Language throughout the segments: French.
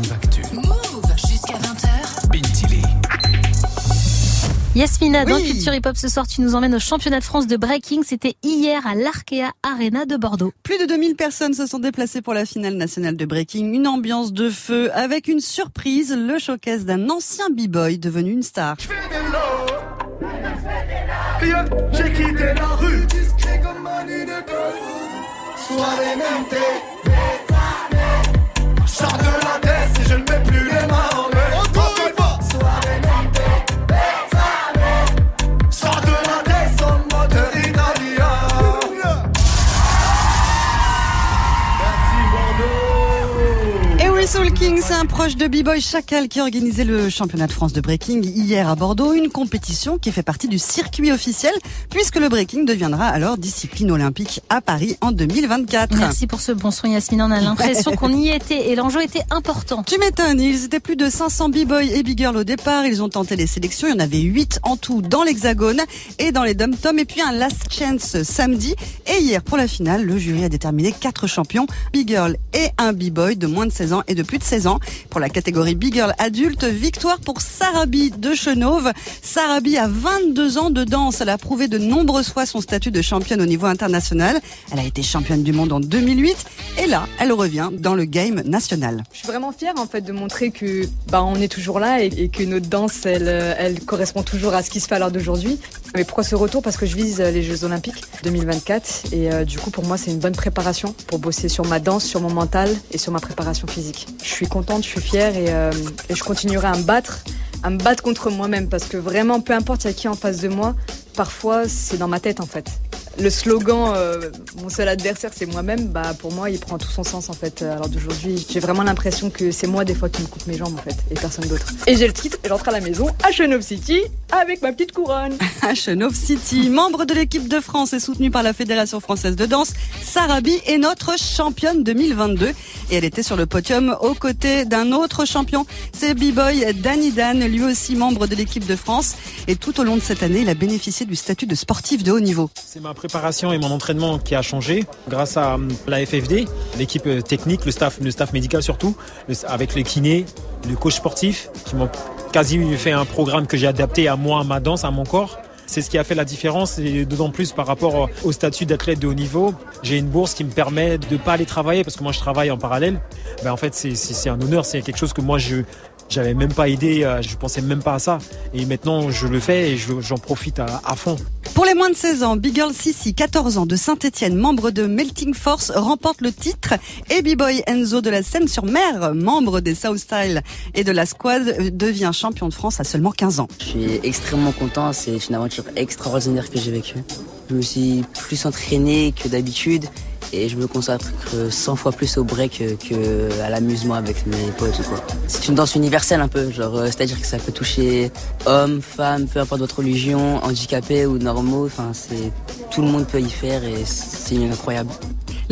Move Actu. Move jusqu'à 20h. Bintili. Yasmina, dans. Culture Hip Hop ce soir, tu nous emmènes au championnat de France de breaking. C'était hier à l'Arkea Arena de Bordeaux. Plus de 2000 personnes se sont déplacées pour la finale nationale de breaking. Une ambiance de feu avec une surprise, le showcase d'un ancien b-boy devenu une star. J'ai quitté la rue oui, Soul King, c'est un proche de B-Boy Chacal qui a organisé le championnat de France de breaking hier à Bordeaux, une compétition qui fait partie du circuit officiel puisque le breaking deviendra alors discipline olympique à Paris en 2024. Merci pour ce bon soin, Yasmina. On a l'impression qu'on y était et l'enjeu était important. Tu m'étonnes, ils étaient plus de 500 b-boys et b-girls au départ, ils ont tenté les sélections, il y en avait 8 en tout dans l'hexagone et dans les dom-toms et puis un last chance samedi et hier pour la finale, le jury a déterminé 4 champions, b-girl et un b-boy de moins de 16 ans et de plus de 16 ans. Pour la catégorie b-girl adulte, victoire pour Sarabi de Chenauve. Sarabi a 22 ans de danse, elle a prouvé de nombreuses fois son statut de championne au niveau international. Elle a été championne du monde en 2008 et là, elle revient dans le game national. Je suis vraiment fière en fait de montrer que bah on est toujours là et, que notre danse elle, euh, elle correspond toujours à ce qui se fait à l'heure d'aujourd'hui. Mais pourquoi ce retour Parce que je vise euh, les Jeux Olympiques 2024 et euh, du coup pour moi c'est une bonne préparation pour bosser sur ma danse, sur mon mental et sur ma préparation physique. Je suis contente, je suis fière et, euh, et je continuerai à me battre, à me battre contre moi-même parce que vraiment peu importe il y a qui en face de moi, parfois c'est dans ma tête en fait. Le slogan euh, mon seul adversaire c'est moi-même, bah pour moi il prend tout son sens en fait à l'heure d'aujourd'hui. J'ai vraiment l'impression que c'est moi des fois qui me coupe mes jambes en fait et personne d'autre. Et j'ai le titre, et j'entre à la maison à Chenov City avec ma petite couronne. à Chenov City. Membre de l'équipe de France et soutenue par la Fédération française de danse, Sarabi est notre championne 2022 et elle était sur le podium aux côtés d'un autre champion, c'est B-Boy Danny Dan, lui aussi membre de l'équipe de France et tout au long de cette année, il a bénéficié du statut de sportif de haut niveau. C'est ma préparation et mon entraînement qui a changé grâce à hum, la FFD, l'équipe euh, technique, le staff, le staff médical surtout, avec le kiné, le coach sportif qui m'ont quasi fait un programme que j'ai adapté à moi, à ma danse, à mon corps. C'est ce qui a fait la différence et d'autant plus par rapport au statut d'athlète de haut niveau. J'ai une bourse qui me permet de pas aller travailler parce que moi je travaille en parallèle. Ben en fait c'est- un honneur, c'est quelque chose que moi je j'avais même pas idée, euh, je pensais même pas à ça. Et maintenant je le fais et je- j'en profite à, à fond. Pour les moins de 16 ans, Big Girl Sissi, 14 ans de Saint-Etienne, membre de Melting Force, remporte le titre et B-Boy Enzo de la Seine-sur-Mer, membre des South Style et de la Squad, euh, devient champion de France à seulement 15 ans. Je suis extrêmement content, c'est une aventure extraordinaire que j'ai vécue. Je me suis plus entraîné que d'habitude et je me consacre 100 fois plus au break que l'amusement avec mes potes quoi. C'est une danse universelle un peu, genre euh, c'est-à-dire que ça peut toucher hommes, femmes, peu importe votre religion, handicapés ou normaux, enfin tout le monde peut y faire et c'est incroyable.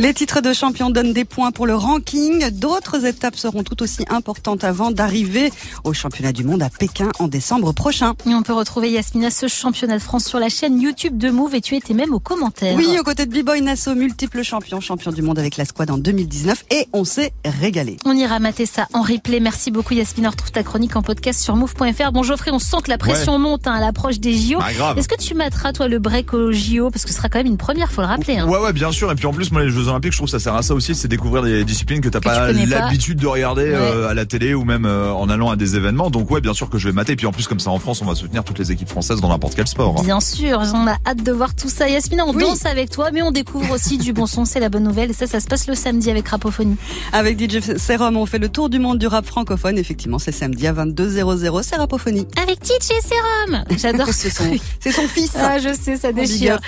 Les titres de champion donnent des points pour le ranking. D'autres étapes seront tout aussi importantes avant d'arriver au championnat du monde à Pékin en décembre prochain. Et on peut retrouver Yasmina ce championnat de France sur la chaîne YouTube de Move et tu étais même aux commentaires. Oui, aux côtés de B-Boy Nassau, multiple champion, champion du monde avec la squad en 2019 et on s'est régalé. On ira mater ça en replay. Merci beaucoup Yasmina. On retrouve ta chronique en podcast sur move.fr. Bon Geoffrey, on sent que la pression monte hein, à l'approche des JO. Bah, grave. Est-ce que tu materas toi le break aux JO Parce que ce sera quand même une première, faut le rappeler. hein. Ouais ouais bien sûr et puis en plus moi les Jeux Olympiques je trouve que ça sert à ça aussi c'est découvrir des disciplines que t'as pas tu connais pas. l'habitude de regarder euh, à la télé ou même euh, en allant à des événements donc ouais bien sûr que je vais mater et puis en plus comme ça en France on va soutenir toutes les équipes françaises dans n'importe quel sport. Bien sûr, on a hâte de voir tout ça. Yasmina, on Oui. danse avec toi, mais on découvre aussi du bon son, c'est la bonne nouvelle. Et ça, ça se passe le samedi avec Rapophonie. Avec DJ Serum, on fait le tour du monde du rap francophone. Effectivement, c'est samedi à 22h00, c'est Rapophonie. Avec DJ Serum J'adore ce C'est son, c'est son fils. Ah, je sais, ça déchire.